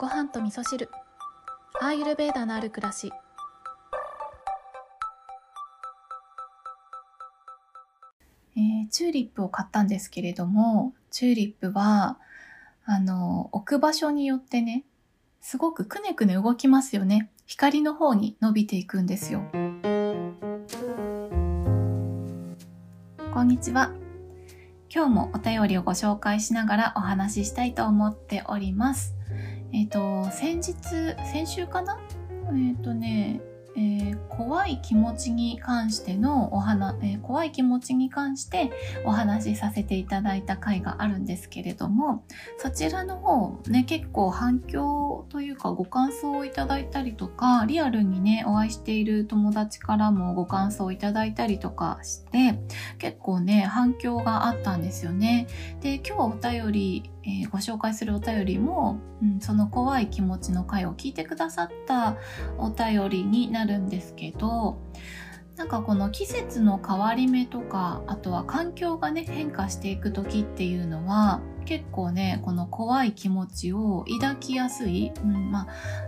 ご飯と味噌汁。アーユルベーダのある暮らし。えーチューリップを買ったんですけれどもチューリップはあの置く場所によってねすごくくねくね動きますよね。光の方に伸びていくんですよ。こんにちは。今日もお便りをご紹介しながらお話ししたいと思っております。えっ、と、先日、先週かな？えっ、とね、えー怖い気持ちに関してのお話、えー怖い気持ちに関してお話しさせていただいた回があるんですけれども、そちらの方ね、結構反響というかご感想をいただいたりとか、リアルにね、お会いしている友達からもご感想をいただいたりとかして、結構ね、反響があったんですよね。で、今日お便り、えーご紹介するお便りも、うん、その怖い気持ちの回を聞いてくださったお便りになるんですけど、なんかこの季節の変わり目とか、あとは環境がね、変化していく時っていうのは、結構ね、この怖い気持ちを抱きやすい、うん、まあ、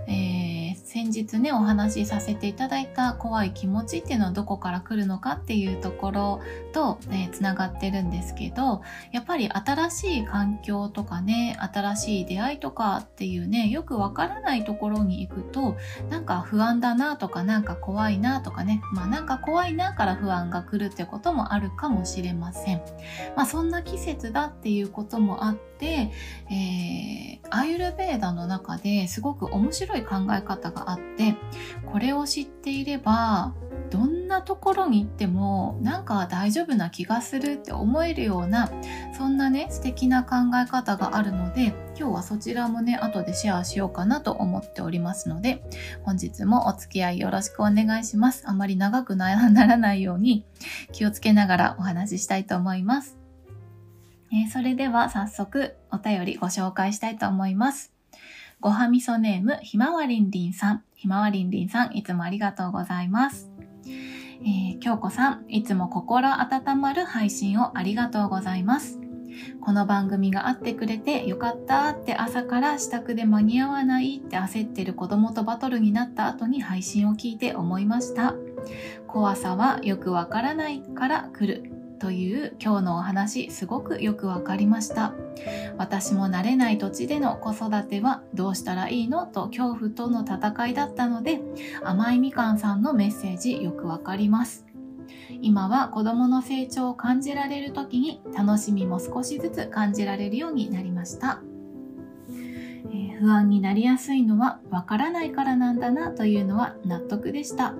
えー先日ね、お話しさせていただいた怖い気持ちっていうのはどこから来るのかっていうところと、えーがってるんですけど、やっぱり新しい環境とかね、新しい出会いとかっていうね、よくわからないところに行くと、なんか不安だなとか、なんか怖いなとかね、まあなんか怖いなから不安が来るってこともあるかもしれません。まあそんな季節だっていうこともあって、えー、アーユルベーダの中ですごく面白い考え方があって、これを知っていれば、どんなところに行ってもなんか大丈夫な気がするって思えるようなそんなね素敵な考え方があるので今日はそちらもね後でシェアしようかなと思っておりますので本日もお付き合いよろしくお願いします。あまり長くならないように気をつけながらお話ししたいと思います、えーそれでは早速お便りご紹介したいと思いますごはみそネームひまわりんりんさんひまわりんりんさんいつもありがとうございますえー、京子さん、いつも心温まる配信をありがとうございます。この番組があってくれてよかったって朝から支度で間に合わないって焦ってる子供とバトルになった後に配信を聞いて思いました。怖さはよくわからないから来るという今日のお話すごくよくわかりました。私も慣れない土地での子育てはどうしたらいいのと恐怖との戦いだったので甘いみかんさんのメッセージよくわかります。今は子供の成長を感じられる時に楽しみも少しずつ感じられるようになりました、え不安になりやすいのはわからないからなんだなというのは納得でした。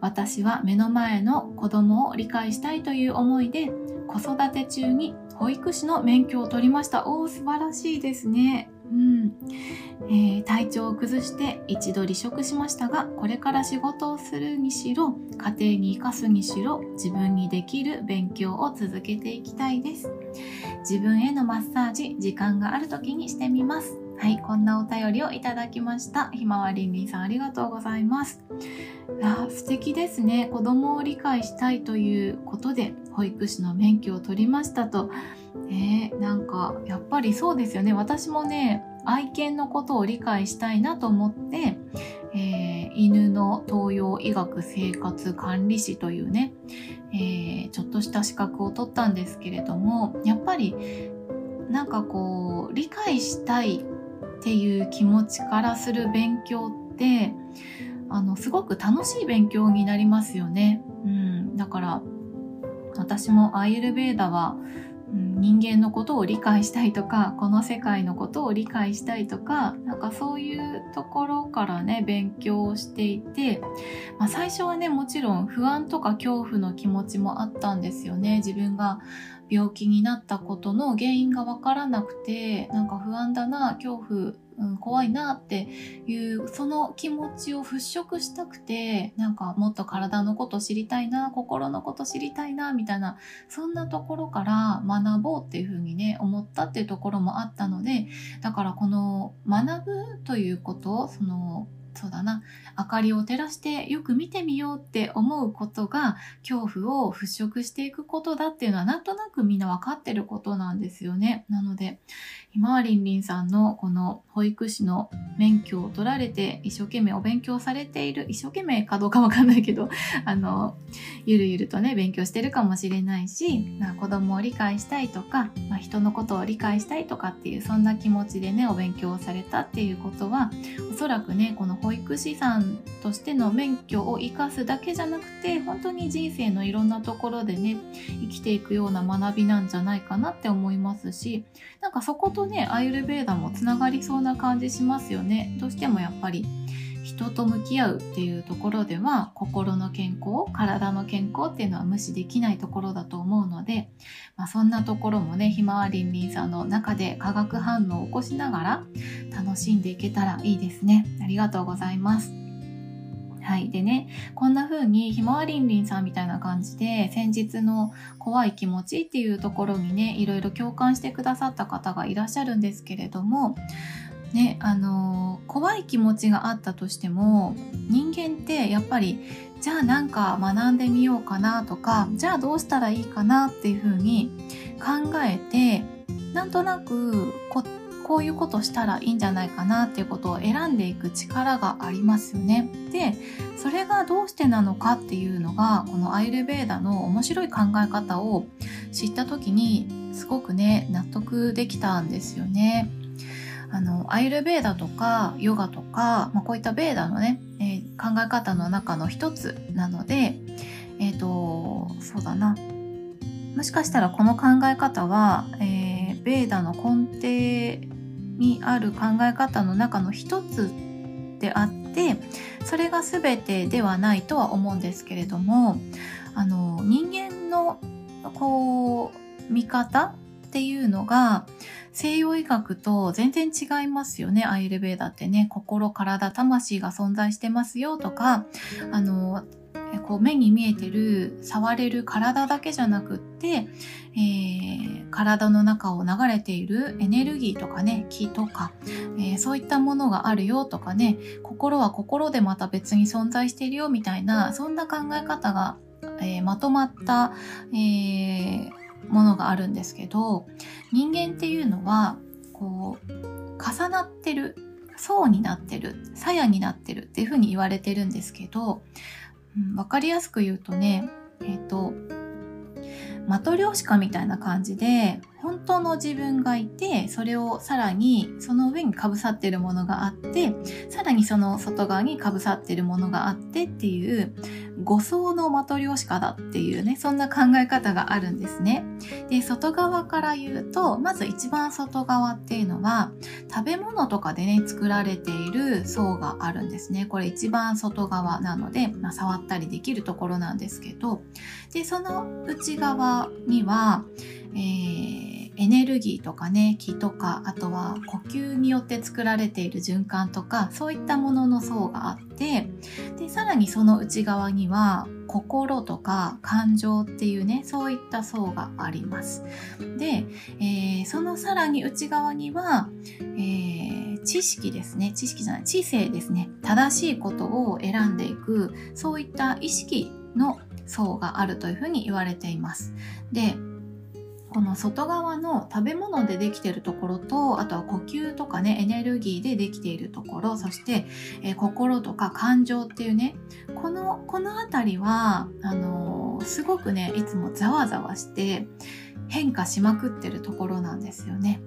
私は目の前の子供を理解したいという思いで子育て中に保育士の免許を取りました。おー、素晴らしいですね。うんえー体調を崩して一度離職しましたが、これから仕事をするにしろ、家庭に生かすにしろ、自分にできる勉強を続けていきたいです。自分へのマッサージ、時間がある時にしてみます。はい、こんなお便りをいただきました。ひまわりんりんさんありがとうございます。いやー素敵ですね。子供を理解したいということで、保育士の免許を取りましたと。えー、なんか、やっぱりそうですよね。私もね、愛犬のことを理解したいなと思って、えー犬の東洋医学生活管理士というね、えーちょっとした資格を取ったんですけれども、やっぱり、なんかこう、理解したいっていう気持ちからする勉強って、あの、すごく楽しい勉強になりますよね。うん。だから、私もアイルベーダは、人間のことを理解したいとか、この世界のことを理解したいとか、なんかそういうところからね、勉強をしていて、まあ最初はね、もちろん不安とか恐怖の気持ちもあったんですよね。自分が病気になったことの原因がわからなくて、なんか不安だな、恐怖、うん、怖いなっていう、その気持ちを払拭したくて、なんかもっと体のこと知りたいな、心のこと知りたいな、みたいな、そんなところから学ぼうっていうふうにね、思ったっていうところもあったので、だからこの学ぶということ、その、そうだな、明かりを照らしてよく見てみようって思うことが恐怖を払拭していくことだっていうのはなんとなくみんな分かってることなんですよね。なので、ひまわりんりんさんのこの保育士の免許を取られて一生懸命お勉強されている、一生懸命かどうかわかんないけど、あの、ゆるゆるとね、勉強してるかもしれないし、まあ、子供を理解したいとか、まあ、人のことを理解したいとかっていう、そんな気持ちでね、お勉強をされたっていうことは、おそらくね、この保育士さんとしての免許を生かすだけじゃなくて、本当に人生のいろんなところでね、生きていくような学びなんじゃないかなって思いますし、なんかそことね、アイルベーダもつながりそうな感じしますよね。どうしてもやっぱり人と向き合うっていうところでは心の健康体の健康っていうのは無視できないところだと思うので、まあ、そんなところもねひまわりんりんさんの中で化学反応を起こしながら楽しんでいけたらいいですねありがとうございますはい。でね、こんな風にひまわりんりんさんみたいな感じで先日の怖い気持ちっていうところにね、いろいろ共感してくださった方がいらっしゃるんですけれども、ね、あの怖い気持ちがあったとしても人間ってやっぱりじゃあなんか学んでみようかなとかじゃあどうしたらいいかなっていうふうに考えてなんとなくここういうことしたらいいんじゃないかなっていうことを選んでいく力がありますよね。でそれがどうしてなのかっていうのがこのアイルベーダの面白い考え方を知った時にすごくね納得できたんですよね。あのアイルベーダとかヨガとか、まあ、こういったベーダのね、えー、考え方の中の一つなのでえっ、ー、とそうだな。もしかしたらこの考え方は、えー、ベーダの根底にある考え方の中の一つであってそれが全てではないとは思うんですけれどもあの人間のこう見方っていうのが西洋医学と全然違いますよね。アイルベーダってね、心、体、魂が存在してますよとか、あの、こう目に見えてる触れる体だけじゃなくって、えー、体の中を流れているエネルギーとかね気とか、えー、そういったものがあるよとかね心は心でまた別に存在しているよみたいなそんな考え方が、えー、まとまった、えー、ものがあるんですけど人間っていうのはこう重なってる層になってる鞘になってるっていうふうに言われてるんですけど、うん、分かりやすく言うとねえっ、ー、とマトリョーシカみたいな感じで本当の自分がいてそれをさらにその上にかぶさってるものがあってさらにその外側にかぶさってるものがあってっていう5層のマトリョーシカだっていうねそんな考え方があるんですね。で外側から言うとまず一番外側っていうのは食べ物とかでね作られている層があるんですね。これ一番外側なので、まあ、触ったりできるところなんですけど。でその内側にはえー、エネルギーとかね気とかあとは呼吸によって作られている循環とかそういったものの層があってでさらにその内側には心とか感情っていうねそういった層があります。で、えー、そのさらに内側には、えー、知識ですね。知識じゃない知性ですね。正しいことを選んでいくそういった意識の層があるというふうに言われています。でこの外側の食べ物でできているところとあとは呼吸とかねエネルギーでできているところそして、えー、心とか感情っていうねこのこの辺りはあのー、すごくねいつもざわざわして変化しまくってるところなんですよね。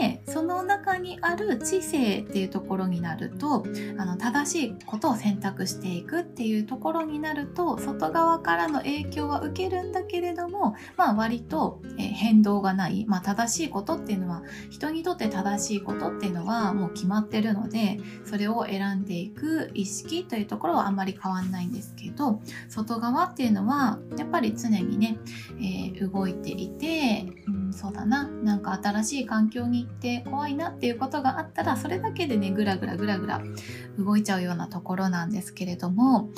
でその中にある知性っていうところになるとあの正しいことを選択していくっていうところになると外側からの影響は受けるんだけれども、まあ、割と、変動がない、まあ、正しいことっていうのは人にとって正しいことっていうのはもう決まってるのでそれを選んでいく意識というところはあんまり変わんないんですけど外側っていうのはやっぱり常にね、えー、動いていて、うん、そうだな。なんか新しい環境に行って怖いなっていうことがあったらそれだけでねぐらぐらぐらぐら動いちゃうようなところなんですけれども、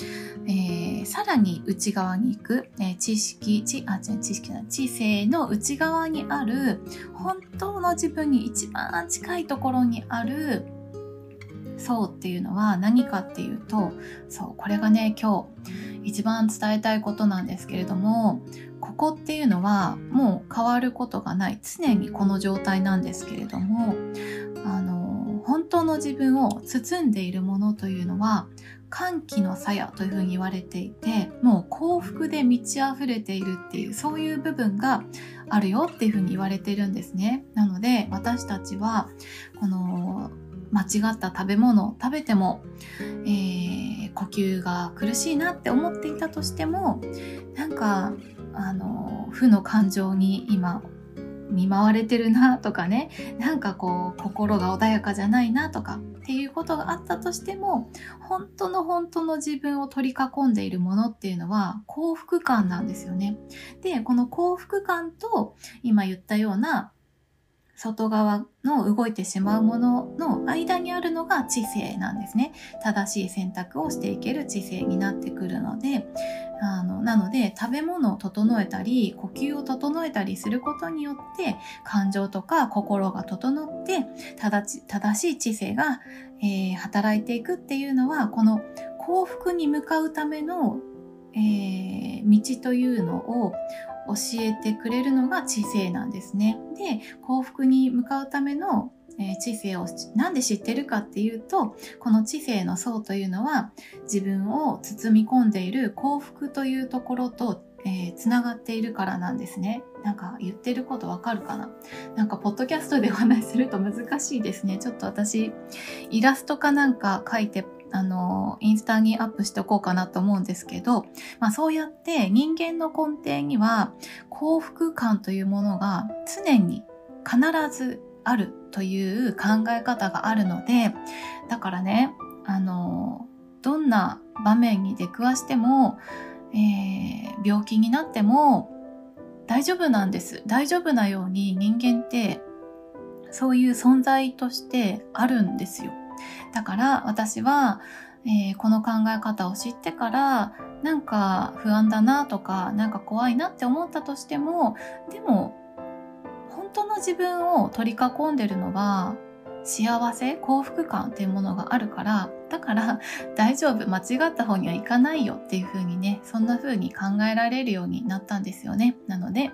えー、さらに内側に行く、えー、知識知あ違う知識な知性の内側にある本当の自分に一番近いところにある層っていうのは何かっていうとそうこれがね今日一番伝えたいことなんですけれどもここっていうのはもう変わることがない常にこの状態なんですけれどもあの本当の自分を包んでいるものというのは歓喜の鞘というふうに言われていてもう幸福で満ち溢れているっていうそういう部分があるよっていうふうに言われてるんですね。なので私たちはこの間違った食べ物を食べても、えー、呼吸が苦しいなって思っていたとしてもなんかあの負の感情に今見舞われてるなとかねなんかこう心が穏やかじゃないなとかっていうことがあったとしても本当の本当の自分を取り囲んでいるものっていうのは幸福感なんですよね。でこの幸福感と今言ったような外側の動いてしまうものの間にあるのが知性なんですね。正しい選択をしていける知性になってくるので、あの、なので食べ物を整えたり、呼吸を整えたりすることによって、感情とか心が整って、正しい知性が、えー、働いていくっていうのは、この幸福に向かうための、えー、道というのを教えてくれるのが知性なんですね。で、幸福に向かうための知性をなんで知ってるかっていうとこの知性の層というのは自分を包み込んでいる幸福というところとえー、つながっているからなんですね。なんか言ってることわかるかな？なんかポッドキャストでお話しすると難しいですね。ちょっと私イラストかなんか書いてあの、インスタにアップしておこうかなと思うんですけど、まあそうやって人間の根底には幸福感というものが常に必ずあるという考え方があるので、だからね、あの、どんな場面に出くわしても、えー、病気になっても大丈夫なんです。大丈夫なように人間ってそういう存在としてあるんですよ。だから私は、えー、この考え方を知ってからなんか不安だなとかなんか怖いなって思ったとしてもでも本当の自分を取り囲んでるのは幸せ幸福感っていうものがあるからだから 大丈夫間違った方にはいかないよっていう風にねそんな風に考えられるようになったんですよね。なので、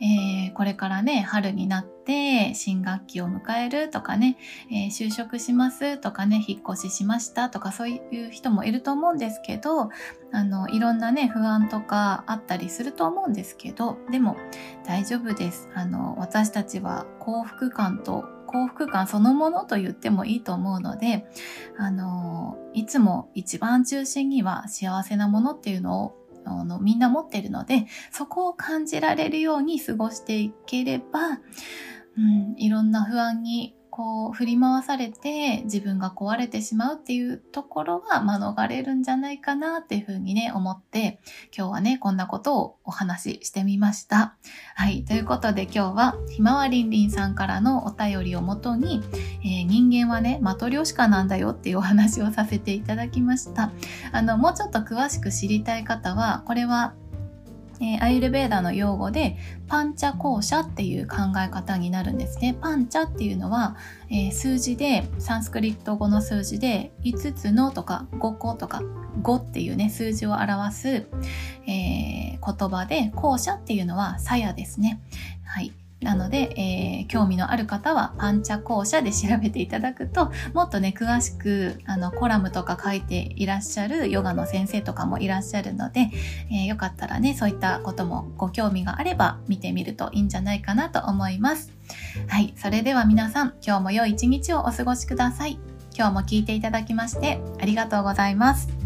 えー、これからね春になって新学期を迎えるとかね、えー、就職しますとかね引っ越ししましたとかそういう人もいると思うんですけどあのいろんなね不安とかあったりすると思うんですけどでも大丈夫です。あの私たちは幸福感と幸福感そのものと言ってもいいと思うので、あの、いつも一番中心には幸せなものっていうのをあのみんな持ってるので、そこを感じられるように過ごしていければ、うん、いろんな不安にこう振り回されて自分が壊れてしまうっていうところは免れるんじゃないかなっていうふうにね思って今日はねこんなことをお話ししてみました。はい。ということで今日はひまわりんりんさんからのお便りをもとに、えー、人間はねマトリョシカなんだよっていうお話をさせていただきました。あのもうちょっと詳しく知りたい方はこれはえー、アイルベーダの用語でパンチャ校舎っていう考え方になるんですね。パンチャっていうのは、えー、数字でサンスクリット語の数字で5つのとか5個とか5っていうね数字を表す、えー、言葉で校舎っていうのは鞘ですね。はい。なので、えー、興味のある方はパンチャ校舎で調べていただくともっとね詳しくあのコラムとか書いていらっしゃるヨガの先生とかもいらっしゃるので、えー、よかったらねそういったこともご興味があれば見てみるといいんじゃないかなと思います。はい、それでは皆さん今日も良い一日をお過ごしください。今日も聞いていただきましてありがとうございます。